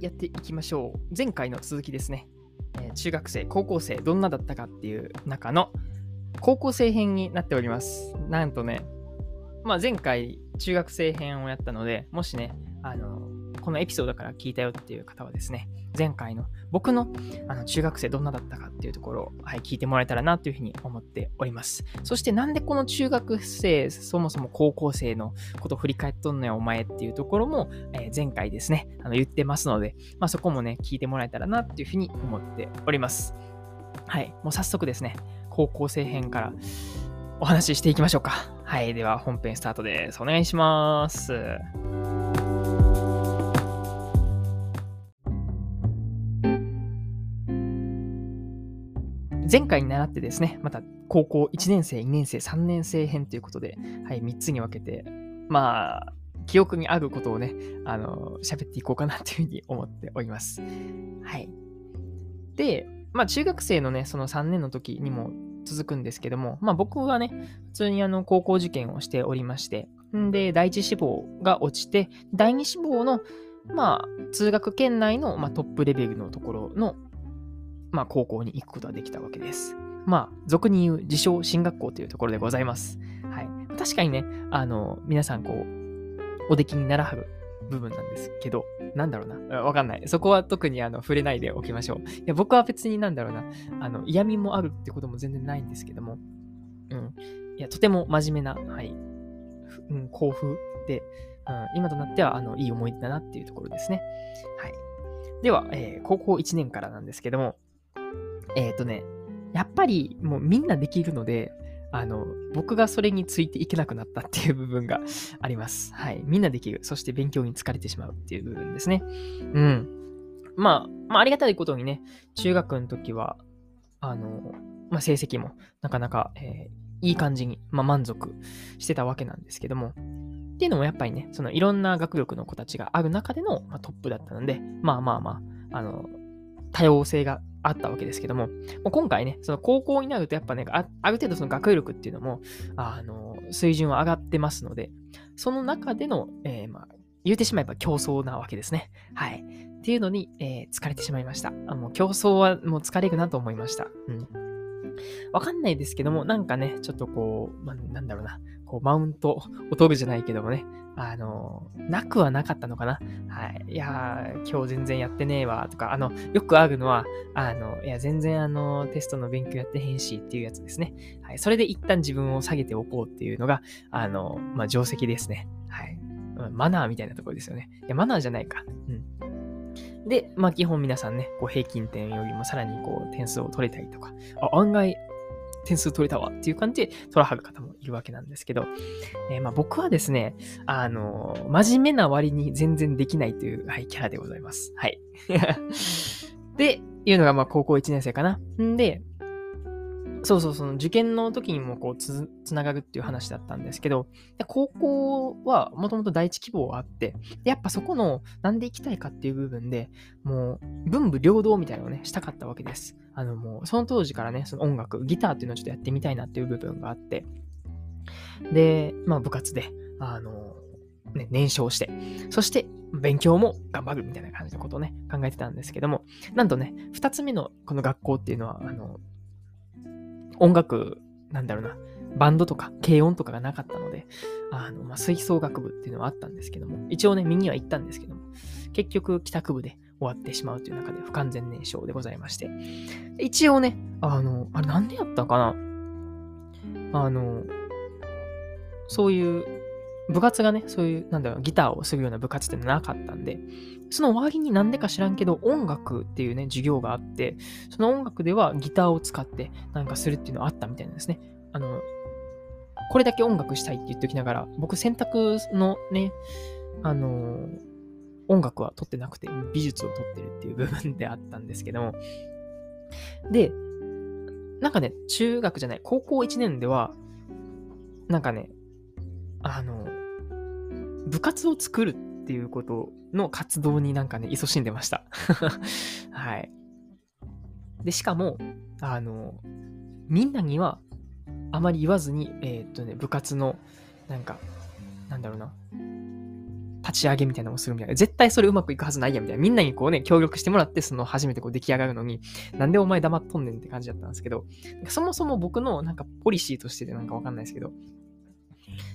やっていきましょう。前回の続きですね。えー、中学生、高校生、どんなだったかっていう中の高校生編になっております。なんとね、まあ、前回中学生編をやったので、もしね、あの、このエピソードから聞いたよっていう方はですね、前回の僕のあの中学生どんなだったかっていうところを、はい、聞いてもらえたらなというふうに思っております。そしてなんでこの中学生、そもそも高校生のこと振り返っとんのよお前っていうところも、えー、前回ですね、あの言ってますので、まあ、そこもね、聞いてもらえたらなっていうふうに思っております。はい、もう早速ですね、高校生編からお話ししていきましょうか。はい、では本編スタートです。お願いします。前回に習ってですね、また高校1年生、2年生、3年生編ということで、はい、3つに分けて、まあ、記憶にあることをね、あの、喋っていこうかなというふうに思っております。はい。で、まあ、中学生のね、その3年の時にも続くんですけども、まあ、僕はね、普通にあの、高校受験をしておりまして、で、第一志望が落ちて、第二志望の、まあ、通学圏内の、まあ、トップレベルのところのまあ、高校に行くことができたわけです。まあ、俗に言う自称進学校というところでございます。はい。確かにね、あの、皆さんこう、お出来にならはる部分なんですけど、なんだろうな。わかんない。そこは特にあの触れないでおきましょう。いや、僕は別になんだろうな。あの、嫌味もあるってことも全然ないんですけども、うん。いや、とても真面目な、はい、うん、校風で、うん、今となっては、あの、いい思い出だなっていうところですね。はい。では、えー、高校1年からなんですけども、えっ、ー、とね、やっぱりもうみんなできるので、あの、僕がそれについていけなくなったっていう部分があります。はい。みんなできる。そして勉強に疲れてしまうっていう部分ですね。うん。まあ、まあ、ありがたいことにね、中学の時は、あの、まあ、成績もなかなか、えー、いい感じに、まあ、満足してたわけなんですけども、っていうのもやっぱりね、そのいろんな学力の子たちがある中での、まあ、トップだったので、まあまあまあ、あの、多様性があったわけですけども、もう今回ね、その高校になるとやっぱね、あある程度その学力っていうのも、あの、水準は上がってますので、その中での、えー、まあ、言うてしまえば競争なわけですね。はい。っていうのに、えー、疲れてしまいました。あもう競争はもう疲れるなと思いました。うん。わかんないですけども、なんかね、ちょっとこう、ま、なんだろうな、こう、マウントを取るじゃないけどもね、あの、なくはなかったのかな。はい。いや今日全然やってねえわ、とか、あの、よくあるのは、あの、いや、全然あの、テストの勉強やってへんしっていうやつですね。はい。それで一旦自分を下げておこうっていうのが、あの、まあ、定石ですね。はい。マナーみたいなところですよね。いや、マナーじゃないか。うん。で、まあ基本皆さんね、こう平均点よりもさらにこう点数を取れたりとか、あ案外点数取れたわっていう感じで取らはる方もいるわけなんですけど、えー、まあ僕はですね、あのー、真面目な割に全然できないという、はい、キャラでございます。はい。で、いうのがまあ高校1年生かな。んで、そうそう、その受験の時にもこうつ、ながるっていう話だったんですけど、高校はもともと第一希望があって、やっぱそこのなんで行きたいかっていう部分で、もう文武両道みたいなのをね、したかったわけです。あのもう、その当時からね、その音楽、ギターっていうのをちょっとやってみたいなっていう部分があって、で、まあ部活で、あの、ね、燃焼して、そして勉強も頑張るみたいな感じのことをね、考えてたんですけども、なんとね、二つ目のこの学校っていうのは、あの、音楽、なんだろうな、バンドとか軽音とかがなかったので、あの、まあ、吹奏楽部っていうのはあったんですけども、一応ね、見には行ったんですけども、結局帰宅部で終わってしまうという中で不完全燃焼でございまして、一応ね、あの、あれなんでやったかな？あの、そういう部活がね、そういう、なんだろう、ギターをするような部活ってなかったんで、その割になんでか知らんけど、音楽っていうね、授業があって、その音楽ではギターを使ってなんかするっていうのがあったみたいなんですね。あの、これだけ音楽したいって言っておきながら、僕選択のね、あの、音楽は取ってなくて、美術を取ってるっていう部分であったんですけども、で、なんかね、中学じゃない、高校1年では、なんかね、あの、部活を作るっていうことの活動になんかね、勤しんでました。はい。で、しかも、あの、みんなにはあまり言わずに、えー、っとね、部活の、なんか、なんだろうな、立ち上げみたいなのをするみたいな。絶対それうまくいくはずないやみたいな。みんなにこうね、協力してもらって、その初めてこう出来上がるのに、なんでお前黙っとんねんって感じだったんですけど、そもそも僕のなんかポリシーとしてでなんかわかんないですけど、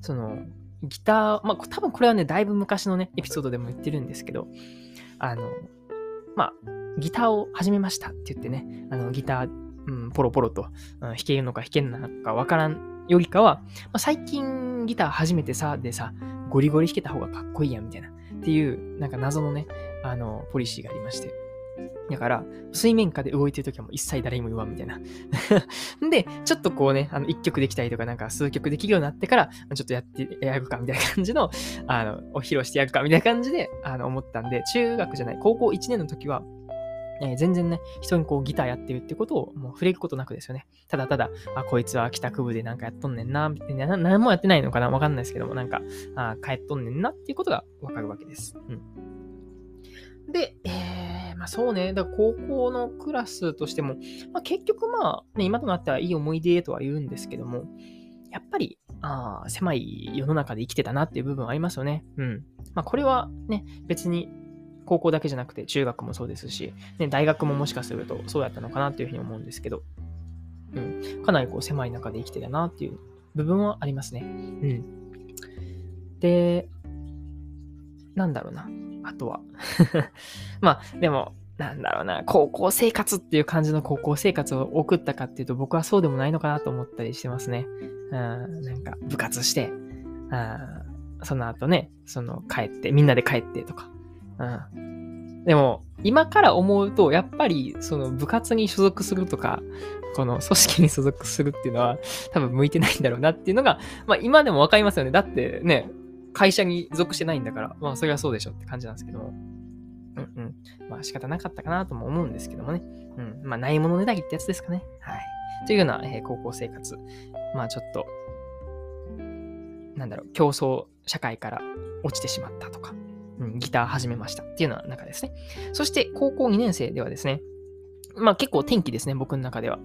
その、ギター、まあ多分これはね、だいぶ昔のね、エピソードでも言ってるんですけど、あの、まあ、ギターを始めましたって言ってね、あの、ギター、うん、ポロポロと、うん、弾けるのか弾けんのかわからんよりかは、まあ、最近ギター初めてさ、でさ、ゴリゴリ弾けた方がかっこいいやんみたいな、っていう、なんか謎のね、あの、ポリシーがありまして。だから、水面下で動いてるときはもう一切誰にも言わんみたいな。で、ちょっとこうね、あの、一曲できたりとか、なんか数曲できるようになってから、ちょっとやって、やるかみたいな感じの、あの、お披露してやるかみたいな感じで、あの、思ったんで、中学じゃない、高校1年の時は、えー、全然ね、人にこうギターやってるってことをもう触れることなくですよね。ただただ、あ、こいつは帰宅部でなんかやっとんねんな、みたいな、何もやってないのかなわかんないですけども、なんか、あ帰っとんねんなっていうことがわかるわけです。うん。で、そうね、だから高校のクラスとしても、まあ結局まあ、ね、今となってはいい思い出とは言うんですけども、やっぱり、あ狭い世の中で生きてたなっていう部分はありますよね。うん。まあこれはね、別に高校だけじゃなくて中学もそうですし、ね、大学ももしかするとそうやったのかなっていうふうに思うんですけど、うん、かなりこう狭い中で生きてたなっていう部分はありますね。うん。で、なんだろうな。あとは まあ、でも、なんだろうな、高校生活っていう感じの高校生活を送ったかっていうと、僕はそうでもないのかなと思ったりしてますね。うん、なんか、部活して、あその後ね、その、帰って、みんなで帰ってとか、うん。でも、今から思うと、やっぱり、その部活に所属するとか、この組織に所属するっていうのは、多分向いてないんだろうなっていうのが、まあ今でもわかりますよね。だってね、会社に属してないんだから、まあそれはそうでしょって感じなんですけども。うんうん。まあ仕方なかったかなとも思うんですけどもね。うん。まあないものねだりってやつですかね。はい。というような、えー、高校生活。まあちょっと、なんだろう、競争社会から落ちてしまったとか、うん、ギター始めましたっていうような中ですね。そして高校2年生ではですね、まあ結構天気ですね、僕の中では。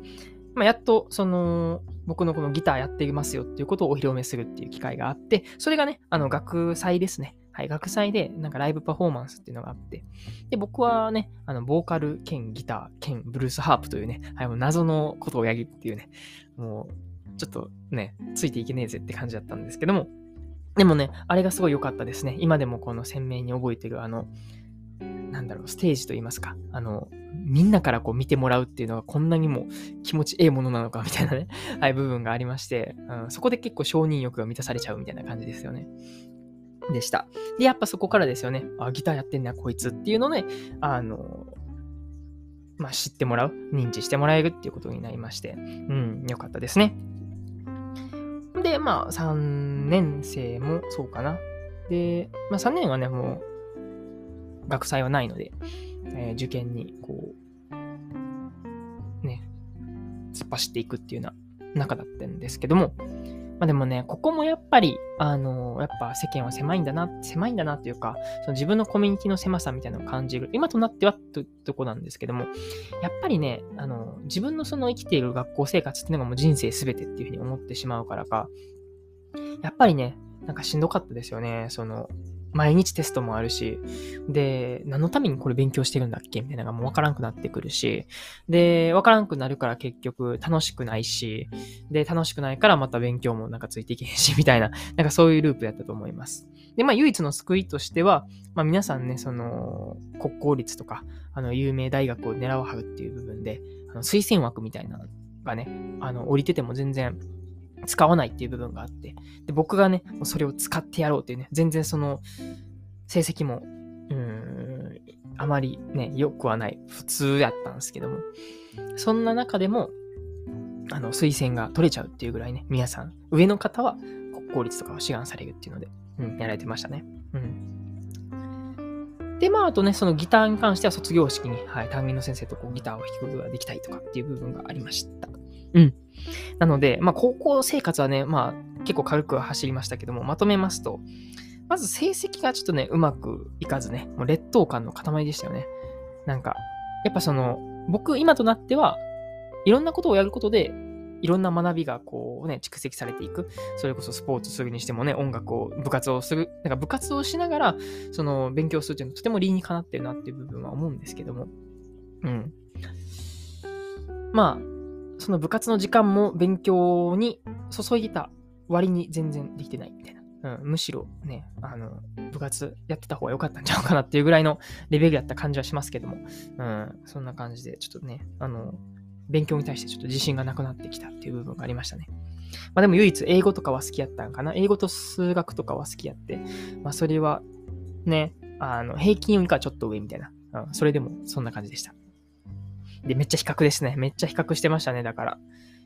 まあ、やっと、その、僕のこのギターやっていますよっていうことをお披露目するっていう機会があって、それがね、あの、学祭ですね。はい、学祭で、なんかライブパフォーマンスっていうのがあって、で、僕はね、あの、ボーカル兼ギター兼ブルースハープというね、はい、もう謎のことをやるっていうね、もう、ちょっとね、ついていけねえぜって感じだったんですけども、でもね、あれがすごい良かったですね。今でもこの鮮明に覚えてる、あの、なんだろう、ステージといいますか、あの、みんなからこう見てもらうっていうのがこんなにも気持ちええものなのかみたいなね、はい、部分がありまして、うん、そこで結構承認欲が満たされちゃうみたいな感じですよね。でした。で、やっぱそこからですよね、あ、ギターやってんねこいつっていうのね、あの、まあ、知ってもらう、認知してもらえるっていうことになりまして、うん、よかったですね。で、まあ、3年生もそうかな。で、まあ、3年はね、もう、学祭はないので、えー、受験に、こう、ね、突っ走っていくっていうような中だったんですけども、まあでもね、ここもやっぱり、あのー、やっぱ世間は狭いんだな、狭いんだなっていうか、その自分のコミュニティの狭さみたいなのを感じる。今となってはととこなんですけども、やっぱりね、あのー、自分のその生きている学校生活っていうのがもう人生すべてっていうふうに思ってしまうからか、やっぱりね、なんかしんどかったですよね。その、毎日テストもあるし、で、何のためにこれ勉強してるんだっけみたいなのがもうわからんくなってくるし、で、わからんくなるから結局楽しくないし、で、楽しくないからまた勉強もなんかついていけへんし、みたいな、なんかそういうループやったと思います。で、まあ唯一の救いとしては、まあ皆さんね、その、国公立とか、あの、有名大学を狙わはるっていう部分で、あの推薦枠みたいなのがね、あの、降りてても全然使わないっていう部分があって、で、僕がね、それを使ってやろうっていうね、全然その、成績も、うん、あまりね、良くはない、普通やったんですけども、そんな中でも、あの、推薦が取れちゃうっていうぐらいね、皆さん、上の方は国公立とかを志願されるっていうので、うん、やられてましたね。うん。で、まあ、あとね、そのギターに関しては卒業式に、はい、担任の先生とこうギターを弾くことができたりとかっていう部分がありました。うん。なので、まあ、高校生活はね、まあ、結構軽く走りましたけども、まとめますと、まず成績がちょっとね、うまくいかずね、もう劣等感の塊でしたよね。なんか、やっぱその、僕、今となっては、いろんなことをやることで、いろんな学びがこうね、蓄積されていく。それこそスポーツするにしてもね、音楽を、部活をする。なんか部活をしながら、その勉強するっていうのはとても理にかなってるなっていう部分は思うんですけども。うん。まあ、その部活の時間も勉強に注いでた割に全然できてないみたいな。うん、むしろね、あの、部活やってた方が良かったんちゃうかなっていうぐらいのレベルやった感じはしますけども、うん、そんな感じで、ちょっとね、あの、勉強に対してちょっと自信がなくなってきたっていう部分がありましたね。まあでも唯一英語とかは好きやったんかな。英語と数学とかは好きやって、まあそれはね、あの、平均よりかちょっと上みたいな。うん、それでもそんな感じでした。で、めっちゃ比較ですね。めっちゃ比較してましたね、だから。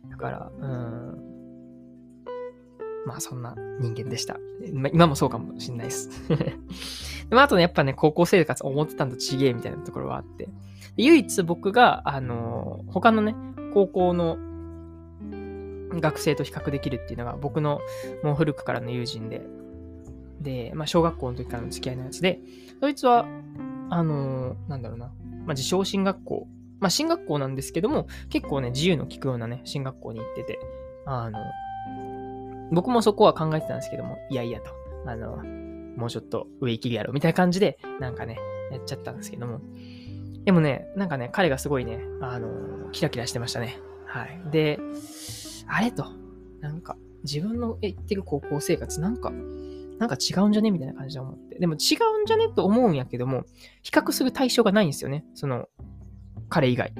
だから、うん。まあそんな人間でした。今もそうかもしんないです。でもあとね、やっぱね、高校生活思ってたんとちげえみたいなところはあって。唯一僕が、あのー、他のね、高校の学生と比較できるっていうのが僕のもう古くからの友人で、で、まあ小学校の時からの付き合いのやつで、そいつは、あのー、なんだろうな、まあ自称進学校、まあ進学校なんですけども、結構ね、自由の利くようなね、進学校に行ってて、あの、僕もそこは考えてたんですけども、いやいやと、あの、もうちょっと上行きるやろ、みたいな感じで、なんかね、やっちゃったんですけども。でもね、なんかね、彼がすごいね、あの、キラキラしてましたね。はい。で、あれと、なんか、自分の言ってる高校生活、なんか、なんか違うんじゃね？みたいな感じで思って。でも違うんじゃね？と思うんやけども、比較する対象がないんですよね。その、彼以外。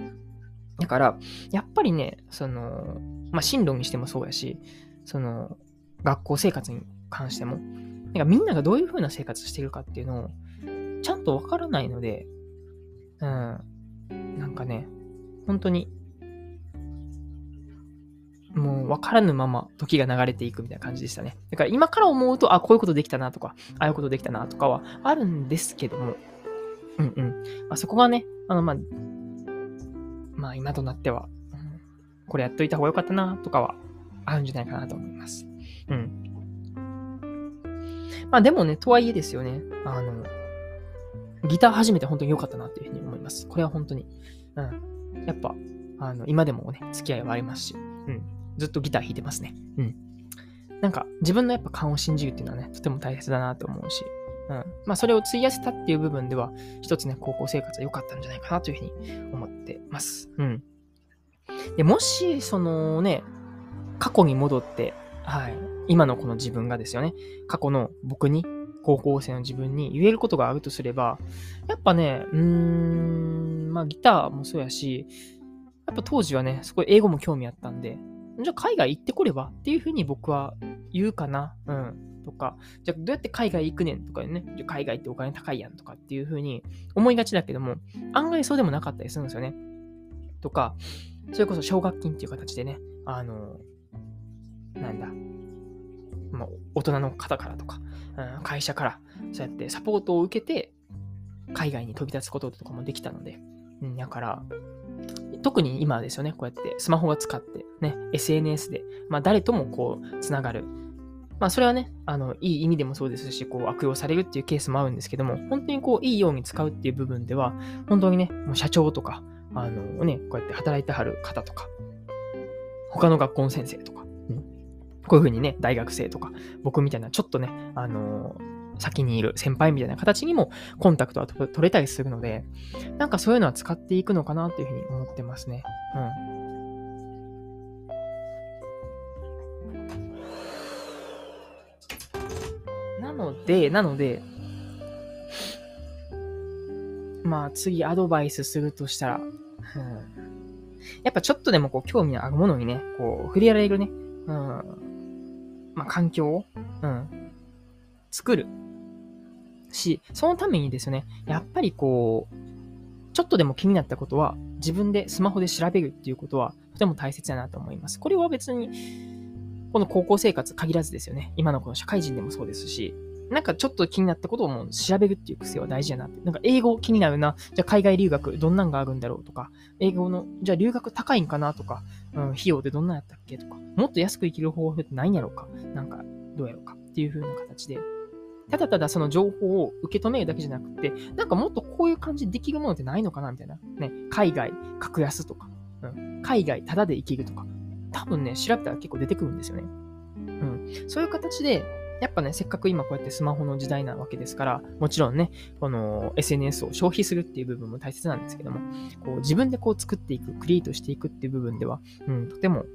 だから、やっぱりね、その、まあ、進路にしてもそうやし、その、学校生活に関しても、なんかみんながどういう風な生活してるかっていうのを、ちゃんとわからないので、うん、なんかね、本当に、もう分からぬまま時が流れていくみたいな感じでしたね。だから今から思うと、あ、こういうことできたなとか、ああいうことできたなとかはあるんですけども、うんうん。まあ、そこがね、あの、まあ、まあ今となっては、うん、これやっといた方がよかったなとかはあるんじゃないかなと思います。うん。まあでもね、とはいえですよね。あの、ギター始めて本当に良かったなっていうふうに思います。これは本当に。うん。やっぱ、あの、今でもね、付き合いはありますし、うん。ずっとギター弾いてますね。うん。なんか、自分のやっぱ勘を信じるっていうのはね、とても大切だなと思うし、うん。まあ、それを費やせたっていう部分では、一つね、高校生活は良かったんじゃないかなというふうに思ってます。うん。で、もし、そのね、過去に戻って、はい。今のこの自分がですよね、過去の僕に、高校生の自分に言えることがあるとすれば、やっぱね、うーん、まあギターもそうやし、やっぱ当時はね、すごい英語も興味あったんで、じゃあ海外行ってこればっていうふうに僕は言うかな。うん。とか、じゃあどうやって海外行くねんとかね、じゃ海外ってお金高いやんとかっていうふうに思いがちだけども、案外そうでもなかったりするんですよね。とか、それこそ奨学金っていう形でね、あの、なんだ、まあ、大人の方からとか、うん、会社から、そうやってサポートを受けて、海外に飛び立つこととかもできたので、うん、だから、特に今ですよね、こうやってスマホが使って、ね、SNS で、まあ、誰ともこう、つながる。まあ、それはね、あの、いい意味でもそうですし、こう、悪用されるっていうケースもあるんですけども、本当にこう、いいように使うっていう部分では、本当にね、もう社長とか、あのね、こうやって働いてはる方とか、他の学校の先生とか、うん、こういうふうにね、大学生とか、僕みたいなちょっとね、あの、先にいる先輩みたいな形にもコンタクトは取れたりするので、なんかそういうのは使っていくのかなというふうに思ってますね。うん。ので、なので、まあ次アドバイスするとしたら、うん、やっぱちょっとでもこう興味のあるものにね、こう触れられるね、うん、まあ、環境を、うん、作るし、そのためにですね、やっぱりこう、ちょっとでも気になったことは、自分でスマホで調べるっていうことは、とても大切だなと思います。これは別に、この高校生活限らずですよね。今のこの社会人でもそうですし、なんかちょっと気になったことをもう調べるっていう癖は大事やなって。なんか英語気になるな。じゃあ海外留学どんなんがあるんだろうとか、英語の、じゃあ留学高いんかなとか、うん、費用でどんなんやったっけとか、もっと安く生きる方法ってないんやろうかなんかどうやろうかっていう風な形で、ただただその情報を受け止めるだけじゃなくて、なんかもっとこういう感じでできるものってないのかなみたいな。ね、海外格安とか、うん、海外タダで行けるとか、多分ね、調べたら結構出てくるんですよね。うん。そういう形で、やっぱね、せっかく今こうやってスマホの時代なわけですから、もちろんね、この SNS を消費するっていう部分も大切なんですけども、こう自分でこう作っていく、クリエイトしていくっていう部分では、うん、とても、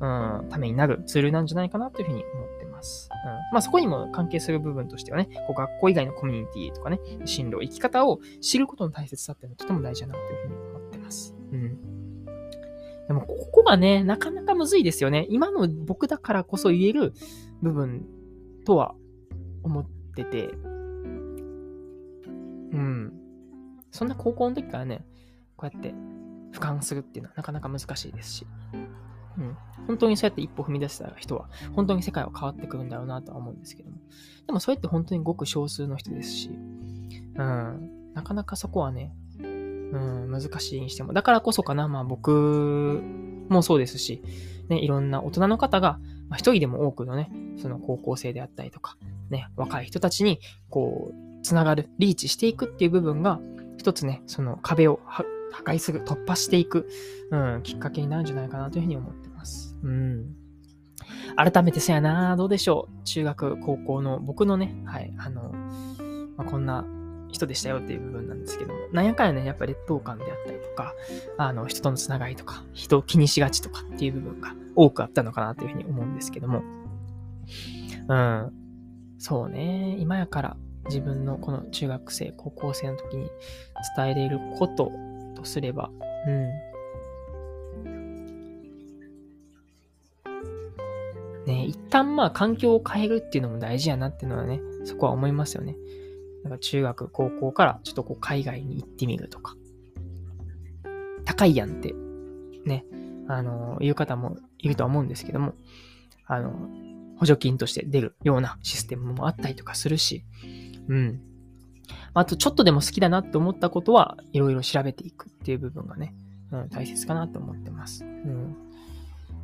うん、ためになるツールなんじゃないかなというふうに思ってます。うん、まあそこにも関係する部分としてはね、こう学校以外のコミュニティとかね、進路、生き方を知ることの大切さっていうのはとても大事だなというふうに思ってます。うん。でも、ここがね、なかなかむずいですよね。今の僕だからこそ言える部分とは思ってて、うん。そんな高校の時からね、こうやって俯瞰するっていうのはなかなか難しいですし、うん。本当にそうやって一歩踏み出した人は、本当に世界は変わってくるんだろうなとは思うんですけども。でもそれって本当にごく少数の人ですし、うん。なかなかそこはね、うん、難しいにしても。だからこそかな、まあ僕もそうですし、ね、いろんな大人の方が、まあ、一人でも多くのね、その高校生であったりとか、ね、若い人たちに、こう、つながる、リーチしていくっていう部分が、一つね、その壁を破壊する、突破していく、うん、きっかけになるんじゃないかなというふうに思ってます。うん。改めてせやなどうでしょう。中学、高校の僕のね、はい、あの、まあ、こんな人でしたよっていう部分なんですけども、なんやかんやね、やっぱ劣等感であったりとか、あの、人とのつながりとか、人を気にしがちとかっていう部分が多くあったのかなというふうに思うんですけども、うん。そうね、今やから自分のこの中学生、高校生の時に伝えれることとすれば、うん。ね、一旦まあ環境を変えるっていうのも大事やなっていうのはね、そこは思いますよね。なんか中学、高校からちょっとこう海外に行ってみるとか。高いやんって、ね、あの、言う方もいるとは思うんですけども、あの、補助金として出るようなシステムもあったりとかするし、うん。あと、ちょっとでも好きだなって思ったことは、いろいろ調べていくっていう部分がね、うん、大切かなと思ってます。うん。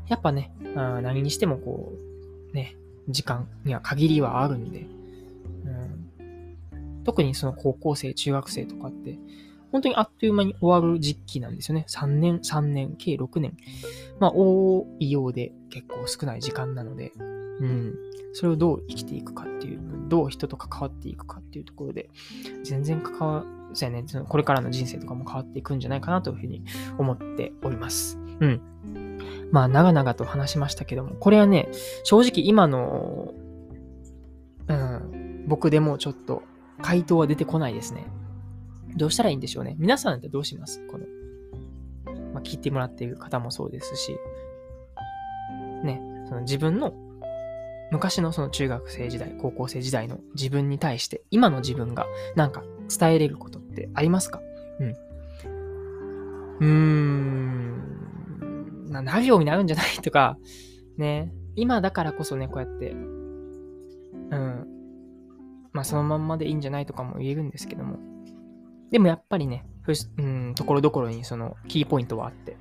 やっぱね、何にしてもこう、ね、時間には限りはあるんで、うん特にその高校生、中学生とかって、本当にあっという間に終わる時期なんですよね。3年、3年、計6年。まあ、多いようで結構少ない時間なので、うん。それをどう生きていくかっていう、どう人と関わっていくかっていうところで、全然関わ、そうやね、これからの人生とかも変わっていくんじゃないかなというふうに思っております。うん。まあ、長々と話しましたけども、これはね、正直今の、うん、僕でもちょっと回答は出てこないですね。どうしたらいいんでしょうね。皆さんってどうします？この、まあ、聞いてもらっている方もそうですし、ね、その自分の昔のその中学生時代、高校生時代の自分に対して、今の自分がなんか伝えれることってありますか？うん。うーん、な、なるようになるんじゃない？とか、ね、今だからこそね、こうやって、うん、まあそのまんまでいいんじゃないとかも言えるんですけども。でもやっぱりね、うん、ところどころにそのキーポイントはあって、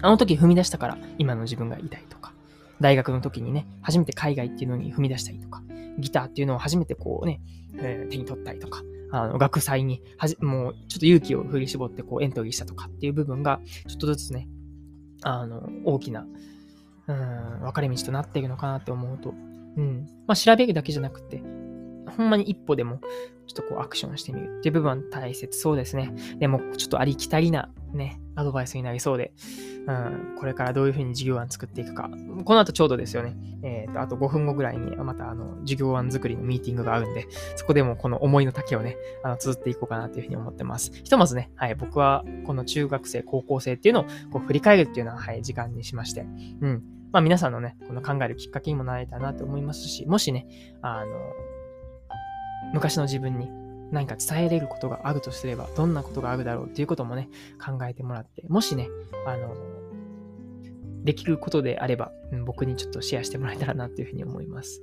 あの時踏み出したから今の自分がいたりとか、大学の時にね、初めて海外っていうのに踏み出したりとか、ギターっていうのを初めてこうね、えー、手に取ったりとか、あの、学祭にはじ、もうちょっと勇気を振り絞ってこうエントリーしたとかっていう部分が、ちょっとずつね、あの、大きな、うん、分かれ道となっているのかなって思うと、うん。まあ、調べるだけじゃなくて、ほんまに一歩でも、ちょっとこうアクションしてみるっていう部分は大切そうですね。でも、ちょっとありきたりなね、アドバイスになりそうで、うん、これからどういうふうに授業案作っていくか。この後ちょうどですよね。えっ、ー、と、あと5分後ぐらいに、またあの、授業案作りのミーティングがあるんで、そこでもこの思いの丈をね、あの、綴っていこうかなというふうに思ってます。ひとまずね、はい、僕はこの中学生、高校生っていうのをこう振り返るっていうのは、はい、時間にしまして、うん。まあ皆さんのね、この考えるきっかけにもなれたなと思いますし、もしね、あの、昔の自分に何か伝えれることがあるとすれば、どんなことがあるだろうっていうこともね、考えてもらって、もしね、あの、できることであれば、うん、僕にちょっとシェアしてもらえたらなっていうふうに思います。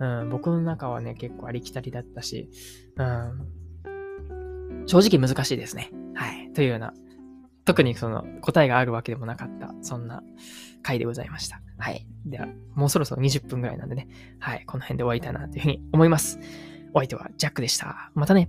うん、僕の中はね、結構ありきたりだったし、うん、正直難しいですね。はい。というような、特にその答えがあるわけでもなかった、そんな回でございました。はい。では、もうそろそろ20分ぐらいなんでね、はい。この辺で終わりたいなというふうに思います。お相手はジャックでした。またね。